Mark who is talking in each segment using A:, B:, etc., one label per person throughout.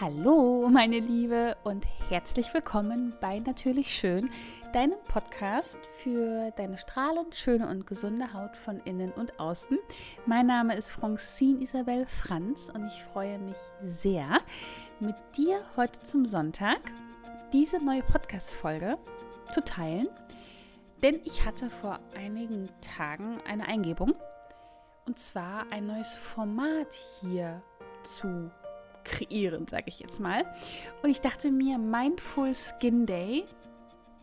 A: Hallo, meine Liebe, und herzlich willkommen bei Natürlich Schön, deinem Podcast für deine strahlend schöne und gesunde Haut von innen und außen. Mein Name ist Francine Isabel Franz und ich freue mich sehr, mit dir heute zum Sonntag diese neue Podcast-Folge zu teilen. Denn ich hatte vor einigen Tagen eine Eingebung und zwar ein neues Format hier zu kreieren, sage ich jetzt mal. Und ich dachte mir, Mindful Skin Day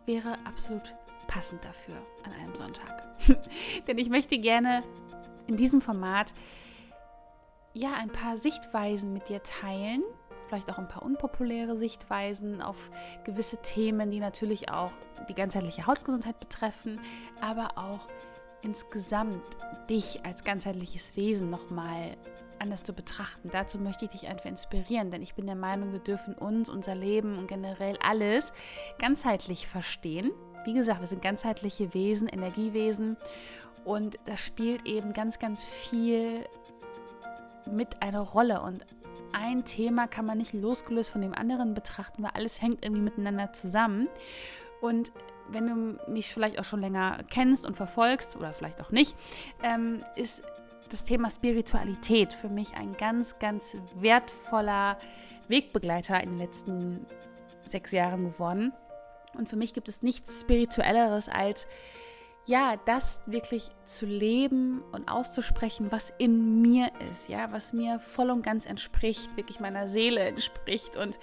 A: wäre absolut passend dafür an einem Sonntag. Denn ich möchte gerne in diesem Format ja ein paar Sichtweisen mit dir teilen, vielleicht auch ein paar unpopuläre Sichtweisen auf gewisse Themen, die natürlich auch die ganzheitliche Hautgesundheit betreffen, aber auch insgesamt dich als ganzheitliches Wesen nochmal anders zu betrachten. Dazu möchte ich dich einfach inspirieren, denn ich bin der Meinung, wir dürfen uns, unser Leben und generell alles ganzheitlich verstehen. Wie gesagt, wir sind ganzheitliche Wesen, Energiewesen und das spielt eben ganz, ganz viel mit einer Rolle und ein Thema kann man nicht losgelöst von dem anderen betrachten, weil alles hängt irgendwie miteinander zusammen. Und wenn du mich vielleicht auch schon länger kennst und verfolgst oder vielleicht auch nicht, ähm, ist das Thema Spiritualität für mich ein ganz, ganz wertvoller Wegbegleiter in den letzten sechs Jahren geworden. Und für mich gibt es nichts Spirituelleres als ja, das wirklich zu leben und auszusprechen, was in mir ist, ja, was mir voll und ganz entspricht, wirklich meiner Seele entspricht. Und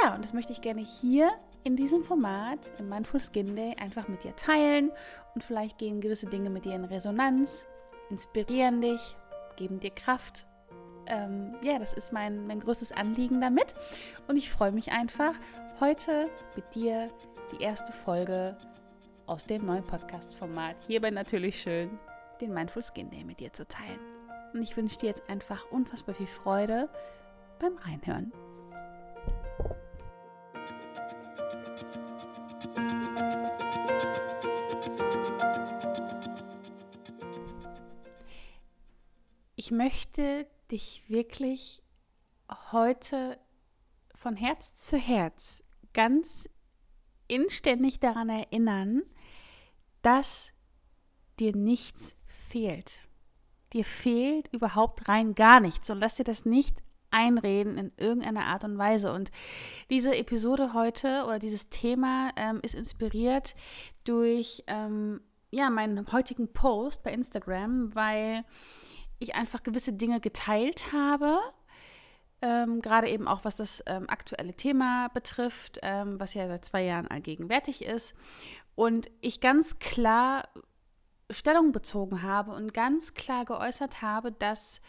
A: ja, und das möchte ich gerne hier in diesem Format, im Mindful Skin Day, einfach mit dir teilen und vielleicht gehen gewisse Dinge mit dir in Resonanz, inspirieren dich, geben dir Kraft. Ähm, ja, das ist mein, mein größtes Anliegen damit. Und ich freue mich einfach, heute mit dir die erste Folge aus dem neuen Podcast-Format hierbei natürlich schön, den Mindful Skin Day mit dir zu teilen. Und ich wünsche dir jetzt einfach unfassbar viel Freude beim Reinhören. Ich möchte dich wirklich heute von Herz zu Herz ganz inständig daran erinnern, dass dir nichts fehlt. Dir fehlt überhaupt rein gar nichts und lass dir das nicht einreden in irgendeiner Art und Weise. Und diese Episode heute oder dieses Thema ähm, ist inspiriert durch ähm, ja, meinen heutigen Post bei Instagram, weil ich einfach gewisse Dinge geteilt habe. Ähm, gerade eben auch was das ähm, aktuelle Thema betrifft, ähm, was ja seit zwei Jahren allgegenwärtig ist. Und ich ganz klar Stellung bezogen habe und ganz klar geäußert habe, dass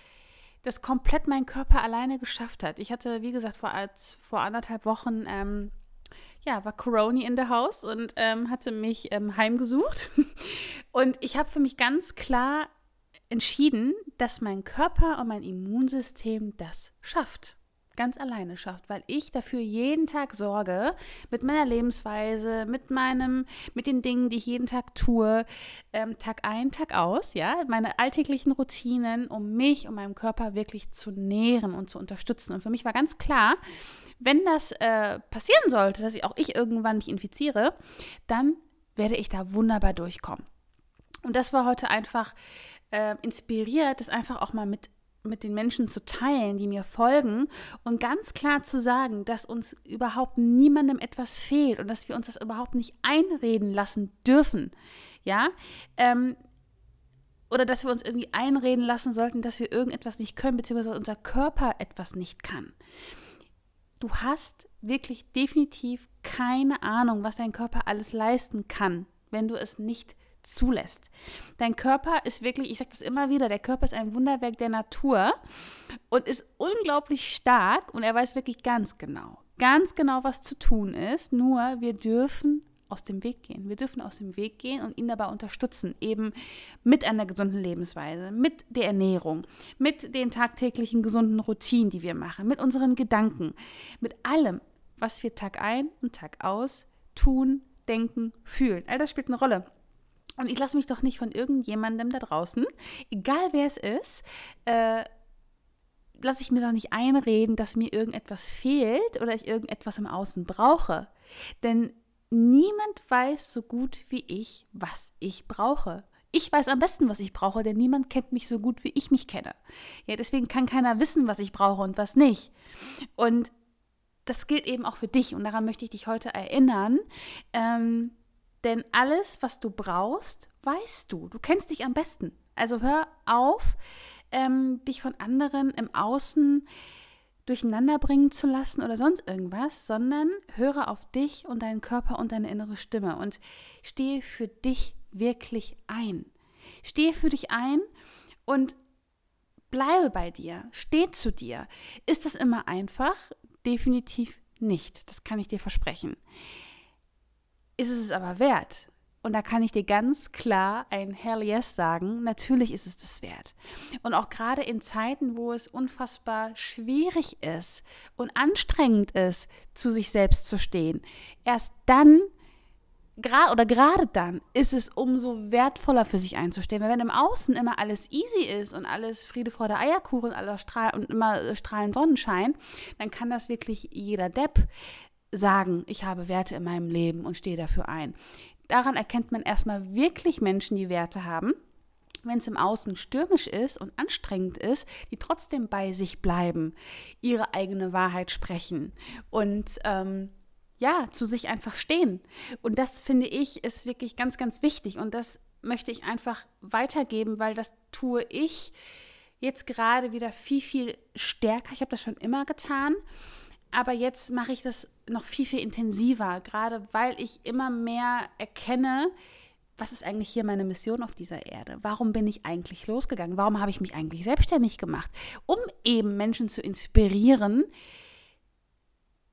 A: das komplett mein Körper alleine geschafft hat. Ich hatte, wie gesagt, vor, als, vor anderthalb Wochen, ähm, ja, war Corona in der Haus und ähm, hatte mich ähm, heimgesucht. Und ich habe für mich ganz klar entschieden, dass mein Körper und mein Immunsystem das schafft. Ganz alleine schafft, weil ich dafür jeden Tag sorge, mit meiner Lebensweise, mit meinem, mit den Dingen, die ich jeden Tag tue, ähm, Tag ein, Tag aus, ja, meine alltäglichen Routinen, um mich und meinem Körper wirklich zu nähren und zu unterstützen. Und für mich war ganz klar, wenn das äh, passieren sollte, dass ich auch ich irgendwann mich infiziere, dann werde ich da wunderbar durchkommen. Und das war heute einfach äh, inspiriert, das einfach auch mal mit mit den Menschen zu teilen, die mir folgen und ganz klar zu sagen, dass uns überhaupt niemandem etwas fehlt und dass wir uns das überhaupt nicht einreden lassen dürfen. Ja, ähm, oder dass wir uns irgendwie einreden lassen sollten, dass wir irgendetwas nicht können, beziehungsweise unser Körper etwas nicht kann. Du hast wirklich definitiv keine Ahnung, was dein Körper alles leisten kann, wenn du es nicht zulässt. Dein Körper ist wirklich, ich sage das immer wieder, der Körper ist ein Wunderwerk der Natur und ist unglaublich stark und er weiß wirklich ganz genau, ganz genau, was zu tun ist. Nur wir dürfen aus dem Weg gehen. Wir dürfen aus dem Weg gehen und ihn dabei unterstützen, eben mit einer gesunden Lebensweise, mit der Ernährung, mit den tagtäglichen gesunden Routinen, die wir machen, mit unseren Gedanken, mit allem, was wir Tag ein und Tag aus tun, denken, fühlen. All das spielt eine Rolle. Und ich lasse mich doch nicht von irgendjemandem da draußen, egal wer es ist, äh, lasse ich mir doch nicht einreden, dass mir irgendetwas fehlt oder ich irgendetwas im Außen brauche. Denn niemand weiß so gut wie ich, was ich brauche. Ich weiß am besten, was ich brauche, denn niemand kennt mich so gut, wie ich mich kenne. Ja, deswegen kann keiner wissen, was ich brauche und was nicht. Und das gilt eben auch für dich und daran möchte ich dich heute erinnern. Ähm, denn alles, was du brauchst, weißt du. Du kennst dich am besten. Also hör auf, ähm, dich von anderen im Außen durcheinander bringen zu lassen oder sonst irgendwas, sondern höre auf dich und deinen Körper und deine innere Stimme und stehe für dich wirklich ein. Stehe für dich ein und bleibe bei dir, steh zu dir. Ist das immer einfach? Definitiv nicht, das kann ich dir versprechen. Ist es aber wert? Und da kann ich dir ganz klar ein Hell Yes sagen. Natürlich ist es das wert. Und auch gerade in Zeiten, wo es unfassbar schwierig ist und anstrengend ist, zu sich selbst zu stehen, erst dann oder gerade dann ist es umso wertvoller für sich einzustehen. Weil wenn im Außen immer alles easy ist und alles Friede, Freude, Eierkuchen aller Strahl und immer strahlend Sonnenschein, dann kann das wirklich jeder Depp sagen, ich habe Werte in meinem Leben und stehe dafür ein. Daran erkennt man erstmal wirklich Menschen, die Werte haben, wenn es im Außen stürmisch ist und anstrengend ist, die trotzdem bei sich bleiben, ihre eigene Wahrheit sprechen und ähm, ja, zu sich einfach stehen. Und das finde ich ist wirklich ganz, ganz wichtig. Und das möchte ich einfach weitergeben, weil das tue ich jetzt gerade wieder viel, viel stärker. Ich habe das schon immer getan. Aber jetzt mache ich das noch viel, viel intensiver, gerade weil ich immer mehr erkenne, was ist eigentlich hier meine Mission auf dieser Erde? Warum bin ich eigentlich losgegangen? Warum habe ich mich eigentlich selbstständig gemacht? Um eben Menschen zu inspirieren,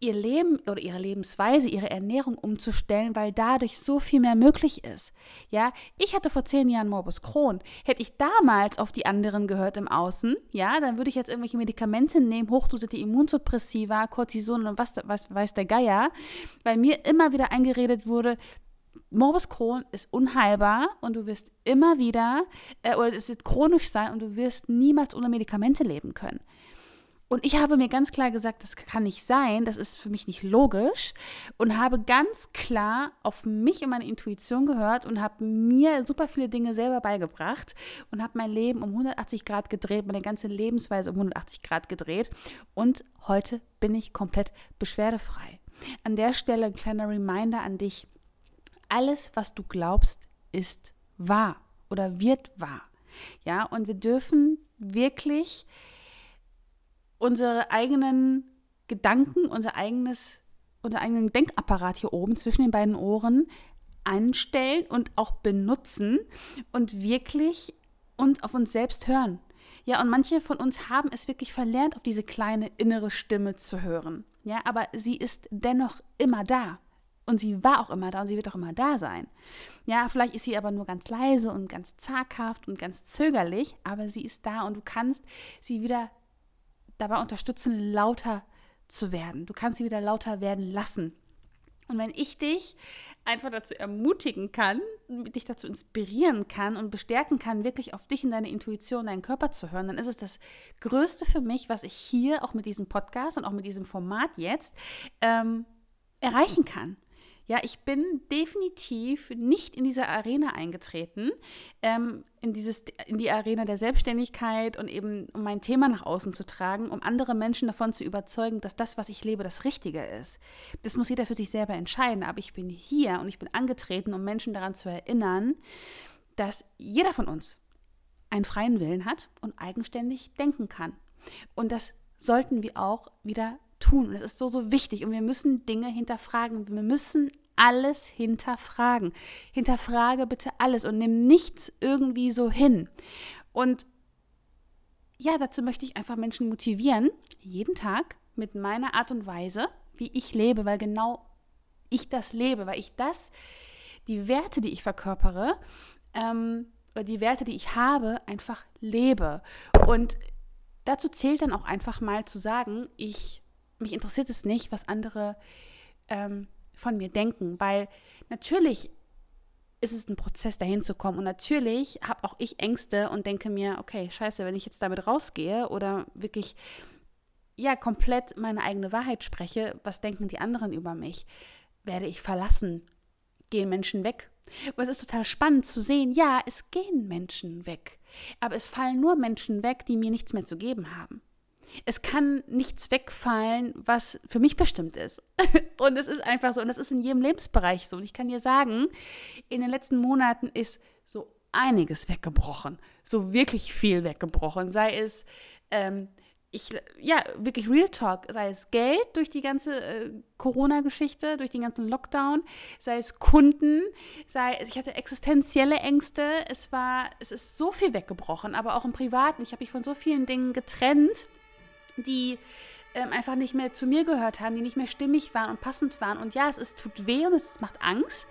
A: ihr Leben oder ihre Lebensweise, ihre Ernährung umzustellen, weil dadurch so viel mehr möglich ist. Ja, ich hatte vor zehn Jahren Morbus Crohn. Hätte ich damals auf die anderen gehört im Außen, ja, dann würde ich jetzt irgendwelche Medikamente nehmen, hochdosierte Immunsuppressiva, Cortison und was, was weiß der Geier, weil mir immer wieder eingeredet wurde, Morbus Crohn ist unheilbar und du wirst immer wieder, äh, oder es wird chronisch sein und du wirst niemals ohne Medikamente leben können. Und ich habe mir ganz klar gesagt, das kann nicht sein, das ist für mich nicht logisch und habe ganz klar auf mich und meine Intuition gehört und habe mir super viele Dinge selber beigebracht und habe mein Leben um 180 Grad gedreht, meine ganze Lebensweise um 180 Grad gedreht und heute bin ich komplett beschwerdefrei. An der Stelle ein kleiner Reminder an dich. Alles, was du glaubst, ist wahr oder wird wahr. Ja, und wir dürfen wirklich unsere eigenen Gedanken, unser eigenes, unser eigenen Denkapparat hier oben zwischen den beiden Ohren anstellen und auch benutzen und wirklich und auf uns selbst hören. Ja, und manche von uns haben es wirklich verlernt, auf diese kleine innere Stimme zu hören. Ja, aber sie ist dennoch immer da. Und sie war auch immer da und sie wird auch immer da sein. Ja, vielleicht ist sie aber nur ganz leise und ganz zaghaft und ganz zögerlich, aber sie ist da und du kannst sie wieder dabei unterstützen, lauter zu werden. Du kannst sie wieder lauter werden lassen. Und wenn ich dich einfach dazu ermutigen kann, dich dazu inspirieren kann und bestärken kann, wirklich auf dich und deine Intuition, deinen Körper zu hören, dann ist es das Größte für mich, was ich hier auch mit diesem Podcast und auch mit diesem Format jetzt ähm, erreichen kann. Ja, ich bin definitiv nicht in diese Arena eingetreten, ähm, in, dieses, in die Arena der Selbstständigkeit und eben um mein Thema nach außen zu tragen, um andere Menschen davon zu überzeugen, dass das, was ich lebe, das Richtige ist. Das muss jeder für sich selber entscheiden, aber ich bin hier und ich bin angetreten, um Menschen daran zu erinnern, dass jeder von uns einen freien Willen hat und eigenständig denken kann. Und das sollten wir auch wieder tun. Und es ist so, so wichtig. Und wir müssen Dinge hinterfragen. Wir müssen alles hinterfragen. Hinterfrage bitte alles und nimm nichts irgendwie so hin. Und ja, dazu möchte ich einfach Menschen motivieren, jeden Tag mit meiner Art und Weise, wie ich lebe, weil genau ich das lebe, weil ich das, die Werte, die ich verkörpere, ähm, oder die Werte, die ich habe, einfach lebe. Und dazu zählt dann auch einfach mal zu sagen, ich mich interessiert es nicht, was andere ähm, von mir denken, weil natürlich ist es ein Prozess, dahin zu kommen. Und natürlich habe auch ich Ängste und denke mir, okay, scheiße, wenn ich jetzt damit rausgehe oder wirklich ja komplett meine eigene Wahrheit spreche, was denken die anderen über mich? Werde ich verlassen? Gehen Menschen weg? Aber es ist total spannend zu sehen, ja, es gehen Menschen weg. Aber es fallen nur Menschen weg, die mir nichts mehr zu geben haben. Es kann nichts wegfallen, was für mich bestimmt ist. und es ist einfach so, und das ist in jedem Lebensbereich so. Und ich kann dir sagen, in den letzten Monaten ist so einiges weggebrochen. So wirklich viel weggebrochen. Sei es ähm, ich, ja, wirklich Real Talk, sei es Geld durch die ganze äh, Corona-Geschichte, durch den ganzen Lockdown, sei es Kunden, sei es, ich hatte existenzielle Ängste, es war, es ist so viel weggebrochen, aber auch im Privaten. Ich habe mich von so vielen Dingen getrennt, die ähm, einfach nicht mehr zu mir gehört haben, die nicht mehr stimmig waren und passend waren. Und ja, es ist, tut weh und es macht Angst,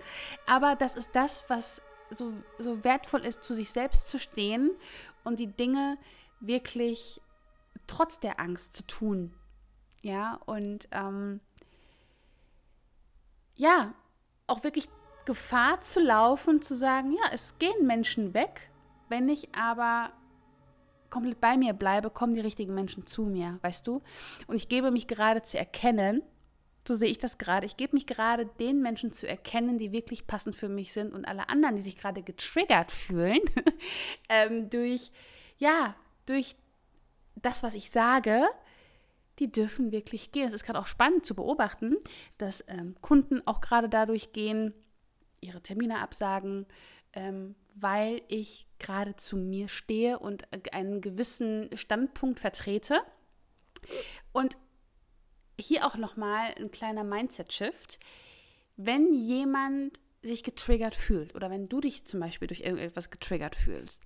A: aber das ist das, was so, so wertvoll ist, zu sich selbst zu stehen und die Dinge wirklich trotz der Angst zu tun. Ja, und ähm, ja, auch wirklich Gefahr zu laufen, zu sagen, ja, es gehen Menschen weg, wenn ich aber komplett bei mir bleibe, kommen die richtigen Menschen zu mir, weißt du? Und ich gebe mich gerade zu erkennen, so sehe ich das gerade, ich gebe mich gerade den Menschen zu erkennen, die wirklich passend für mich sind und alle anderen, die sich gerade getriggert fühlen, ähm, durch, ja, durch das, was ich sage, die dürfen wirklich gehen. Es ist gerade auch spannend zu beobachten, dass ähm, Kunden auch gerade dadurch gehen, ihre Termine absagen, ähm, weil ich gerade zu mir stehe und einen gewissen Standpunkt vertrete. Und hier auch nochmal ein kleiner Mindset-Shift. Wenn jemand sich getriggert fühlt oder wenn du dich zum Beispiel durch irgendetwas getriggert fühlst,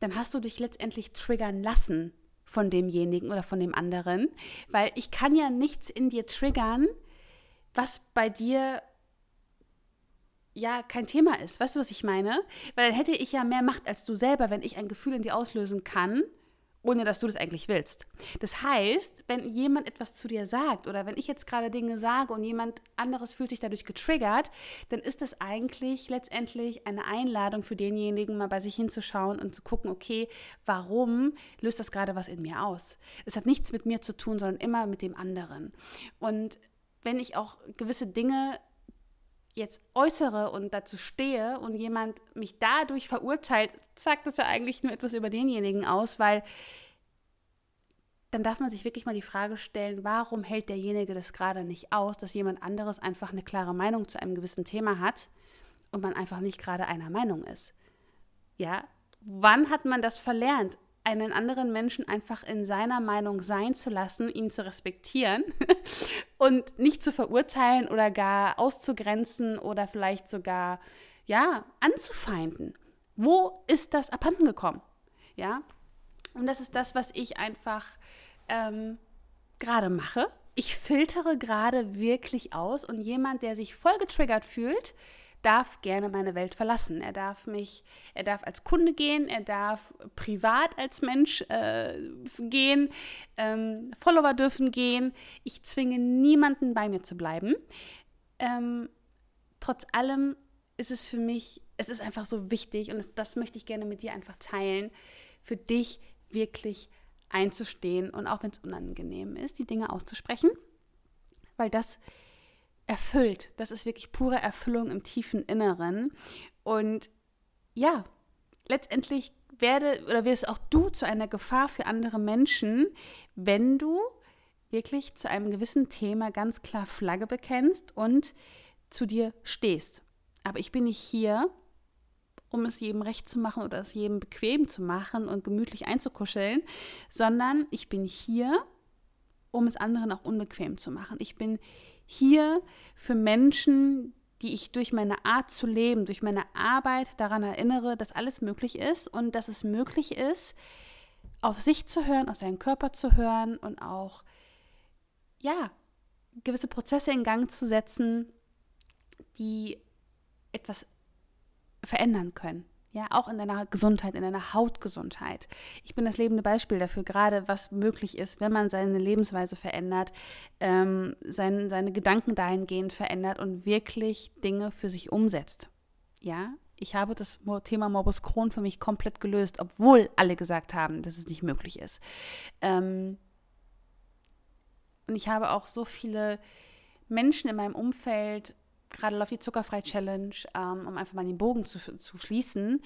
A: dann hast du dich letztendlich triggern lassen von demjenigen oder von dem anderen, weil ich kann ja nichts in dir triggern, was bei dir ja kein Thema ist. Weißt du, was ich meine? Weil dann hätte ich ja mehr Macht als du selber, wenn ich ein Gefühl in dir auslösen kann, ohne dass du das eigentlich willst. Das heißt, wenn jemand etwas zu dir sagt oder wenn ich jetzt gerade Dinge sage und jemand anderes fühlt sich dadurch getriggert, dann ist das eigentlich letztendlich eine Einladung für denjenigen, mal bei sich hinzuschauen und zu gucken, okay, warum löst das gerade was in mir aus? Es hat nichts mit mir zu tun, sondern immer mit dem anderen. Und wenn ich auch gewisse Dinge jetzt äußere und dazu stehe und jemand mich dadurch verurteilt, sagt das ja eigentlich nur etwas über denjenigen aus, weil dann darf man sich wirklich mal die Frage stellen, warum hält derjenige das gerade nicht aus, dass jemand anderes einfach eine klare Meinung zu einem gewissen Thema hat und man einfach nicht gerade einer Meinung ist. Ja, wann hat man das verlernt? Einen anderen Menschen einfach in seiner Meinung sein zu lassen, ihn zu respektieren und nicht zu verurteilen oder gar auszugrenzen oder vielleicht sogar ja anzufeinden. Wo ist das abhanden gekommen? Ja, und das ist das, was ich einfach ähm, gerade mache. Ich filtere gerade wirklich aus und jemand, der sich voll getriggert fühlt, darf gerne meine Welt verlassen. Er darf mich, er darf als Kunde gehen, er darf privat als Mensch äh, gehen, ähm, Follower dürfen gehen. Ich zwinge niemanden bei mir zu bleiben. Ähm, trotz allem ist es für mich, es ist einfach so wichtig und das, möchte ich gerne mit dir einfach teilen, für dich wirklich einzustehen und auch wenn es unangenehm ist, die Dinge auszusprechen, weil das erfüllt. Das ist wirklich pure Erfüllung im tiefen Inneren. Und ja, letztendlich werde oder wirst auch du zu einer Gefahr für andere Menschen, wenn du wirklich zu einem gewissen Thema ganz klar Flagge bekennst und zu dir stehst. Aber ich bin nicht hier, um es jedem recht zu machen oder es jedem bequem zu machen und gemütlich einzukuscheln, sondern ich bin hier, um es anderen auch unbequem zu machen. Ich bin hier für Menschen, die ich durch meine Art zu leben, durch meine Arbeit daran erinnere, dass alles möglich ist und dass es möglich ist, auf sich zu hören, auf seinen Körper zu hören und auch, ja, gewisse Prozesse in Gang zu setzen, die etwas verändern können. Ja, auch in deiner Gesundheit, in deiner Hautgesundheit. Ich bin das lebende Beispiel dafür, gerade was möglich ist, wenn man seine Lebensweise verändert, ähm, sein, seine Gedanken dahingehend verändert und wirklich Dinge für sich umsetzt. Ja, Ich habe das Thema Morbus Crohn für mich komplett gelöst, obwohl alle gesagt haben, dass es nicht möglich ist. Ähm und ich habe auch so viele Menschen in meinem Umfeld, gerade läuft die Zuckerfrei-Challenge, ähm, um einfach mal den Bogen zu, zu schließen,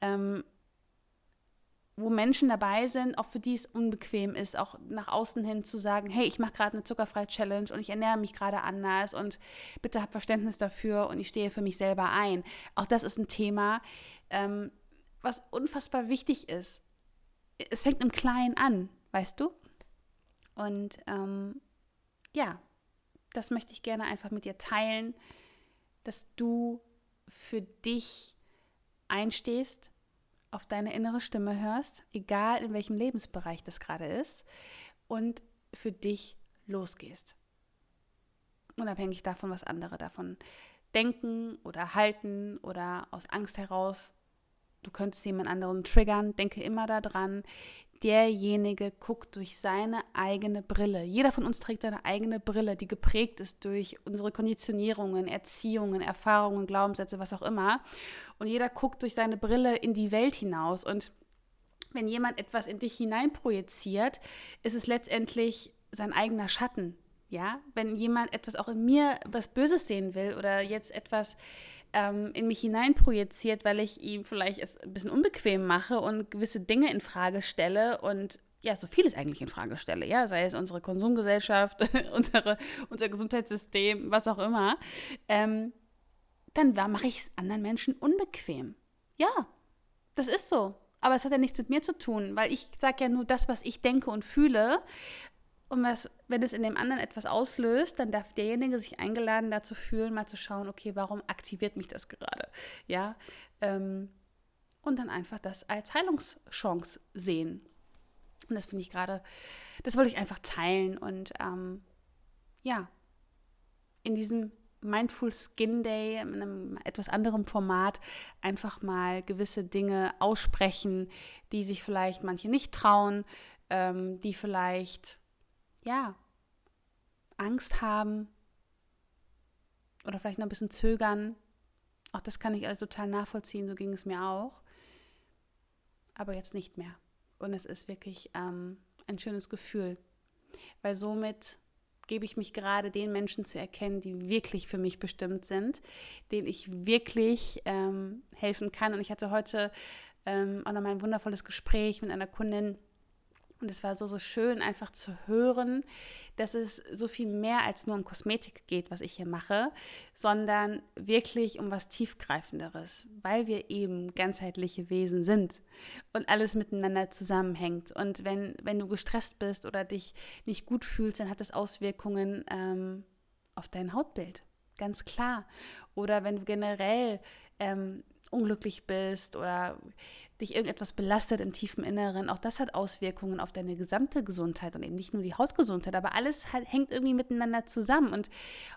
A: ähm, wo Menschen dabei sind, auch für die es unbequem ist, auch nach außen hin zu sagen, hey, ich mache gerade eine zuckerfreie Challenge und ich ernähre mich gerade anders und bitte hab Verständnis dafür und ich stehe für mich selber ein. Auch das ist ein Thema, ähm, was unfassbar wichtig ist. Es fängt im Kleinen an, weißt du? Und ähm, ja, das möchte ich gerne einfach mit dir teilen, dass du für dich einstehst, auf deine innere Stimme hörst, egal in welchem Lebensbereich das gerade ist, und für dich losgehst. Unabhängig davon, was andere davon denken oder halten oder aus Angst heraus, du könntest jemand anderen triggern, denke immer daran, derjenige guckt durch seine eigene Brille. Jeder von uns trägt seine eigene Brille, die geprägt ist durch unsere Konditionierungen, Erziehungen, Erfahrungen, Glaubenssätze, was auch immer. Und jeder guckt durch seine Brille in die Welt hinaus. Und wenn jemand etwas in dich hineinprojiziert, ist es letztendlich sein eigener Schatten. Ja, wenn jemand etwas auch in mir was Böses sehen will oder jetzt etwas ähm, in mich hineinprojiziert, weil ich ihm vielleicht es ein bisschen unbequem mache und gewisse Dinge in Frage stelle und ja, so vieles eigentlich in Frage stelle, ja, sei es unsere Konsumgesellschaft, unsere, unser Gesundheitssystem, was auch immer, ähm, dann mache ich es anderen Menschen unbequem. Ja, das ist so. Aber es hat ja nichts mit mir zu tun, weil ich sage ja nur das, was ich denke und fühle. Und was, wenn es in dem anderen etwas auslöst, dann darf derjenige sich eingeladen dazu fühlen, mal zu schauen, okay, warum aktiviert mich das gerade? Ja. Ähm, und dann einfach das als Heilungschance sehen. Und das finde ich gerade, das wollte ich einfach teilen. Und ähm, ja, in diesem Mindful Skin Day, in einem etwas anderem Format, einfach mal gewisse Dinge aussprechen, die sich vielleicht manche nicht trauen, ähm, die vielleicht ja, Angst haben oder vielleicht noch ein bisschen zögern. Auch das kann ich also total nachvollziehen, so ging es mir auch. Aber jetzt nicht mehr. Und es ist wirklich ähm, ein schönes Gefühl, weil somit gebe ich mich gerade den Menschen zu erkennen, die wirklich für mich bestimmt sind, denen ich wirklich ähm, helfen kann. Und ich hatte heute ähm, auch noch mal ein wundervolles Gespräch mit einer Kundin, und es war so, so schön, einfach zu hören, dass es so viel mehr als nur um Kosmetik geht, was ich hier mache, sondern wirklich um was Tiefgreifenderes, weil wir eben ganzheitliche Wesen sind und alles miteinander zusammenhängt. Und wenn, wenn du gestresst bist oder dich nicht gut fühlst, dann hat das Auswirkungen ähm, auf dein Hautbild, ganz klar. Oder wenn du generell ähm, unglücklich bist oder dich irgendetwas belastet im tiefen Inneren, auch das hat Auswirkungen auf deine gesamte Gesundheit und eben nicht nur die Hautgesundheit, aber alles halt, hängt irgendwie miteinander zusammen. Und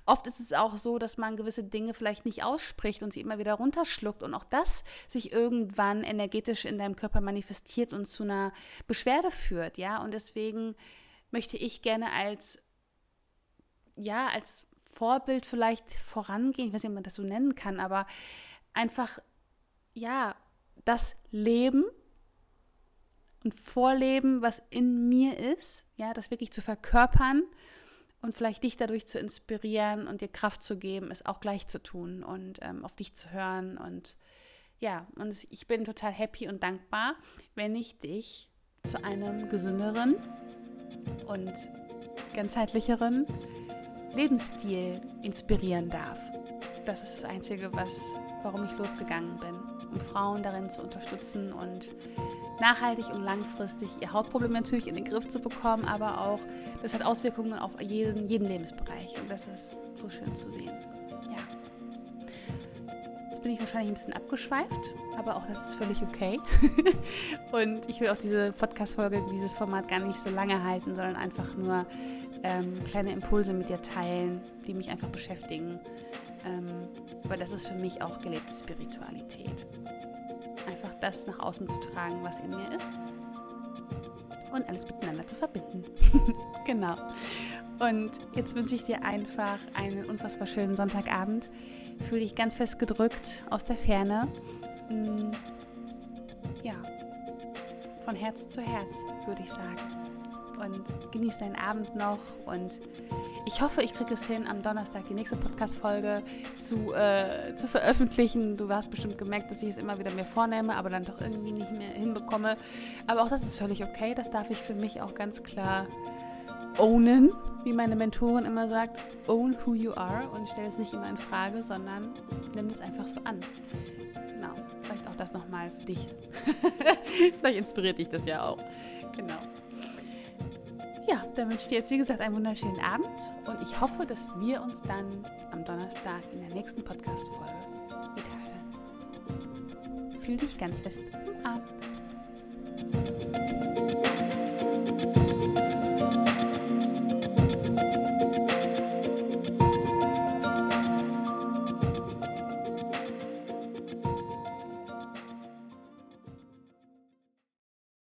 A: oft ist es auch so, dass man gewisse Dinge vielleicht nicht ausspricht und sie immer wieder runterschluckt und auch das sich irgendwann energetisch in deinem Körper manifestiert und zu einer Beschwerde führt, ja. Und deswegen möchte ich gerne als ja, als Vorbild vielleicht vorangehen, ich weiß nicht, ob man das so nennen kann, aber einfach ja, das Leben und Vorleben, was in mir ist, ja, das wirklich zu verkörpern und vielleicht dich dadurch zu inspirieren und dir Kraft zu geben, es auch gleich zu tun und ähm, auf dich zu hören. Und ja, und ich bin total happy und dankbar, wenn ich dich zu einem gesünderen und ganzheitlicheren Lebensstil inspirieren darf. Das ist das Einzige, was, warum ich losgegangen bin um Frauen darin zu unterstützen und nachhaltig und langfristig ihr Hautproblem natürlich in den Griff zu bekommen, aber auch, das hat Auswirkungen auf jeden, jeden Lebensbereich und das ist so schön zu sehen. Ja. Jetzt bin ich wahrscheinlich ein bisschen abgeschweift, aber auch das ist völlig okay. und ich will auch diese Podcast-Folge, dieses Format gar nicht so lange halten, sondern einfach nur ähm, kleine Impulse mit dir teilen, die mich einfach beschäftigen. Ähm, weil das ist für mich auch gelebte Spiritualität. Das nach außen zu tragen, was in mir ist und alles miteinander zu verbinden. genau. Und jetzt wünsche ich dir einfach einen unfassbar schönen Sonntagabend. Fühl dich ganz fest gedrückt aus der Ferne. Mm, ja, von Herz zu Herz, würde ich sagen. Und genieß deinen Abend noch und ich hoffe, ich kriege es hin, am Donnerstag die nächste Podcast-Folge zu, äh, zu veröffentlichen. Du hast bestimmt gemerkt, dass ich es immer wieder mir vornehme, aber dann doch irgendwie nicht mehr hinbekomme. Aber auch das ist völlig okay. Das darf ich für mich auch ganz klar ownen, wie meine Mentorin immer sagt. Own who you are und stell es nicht immer in Frage, sondern nimm es einfach so an. Genau. Vielleicht auch das nochmal für dich. Vielleicht inspiriert dich das ja auch. Genau ja, dann wünsche ich dir jetzt, wie gesagt, einen wunderschönen Abend und ich hoffe, dass wir uns dann am Donnerstag in der nächsten Podcast-Folge wiederhören. Fühl dich ganz fest im Abend.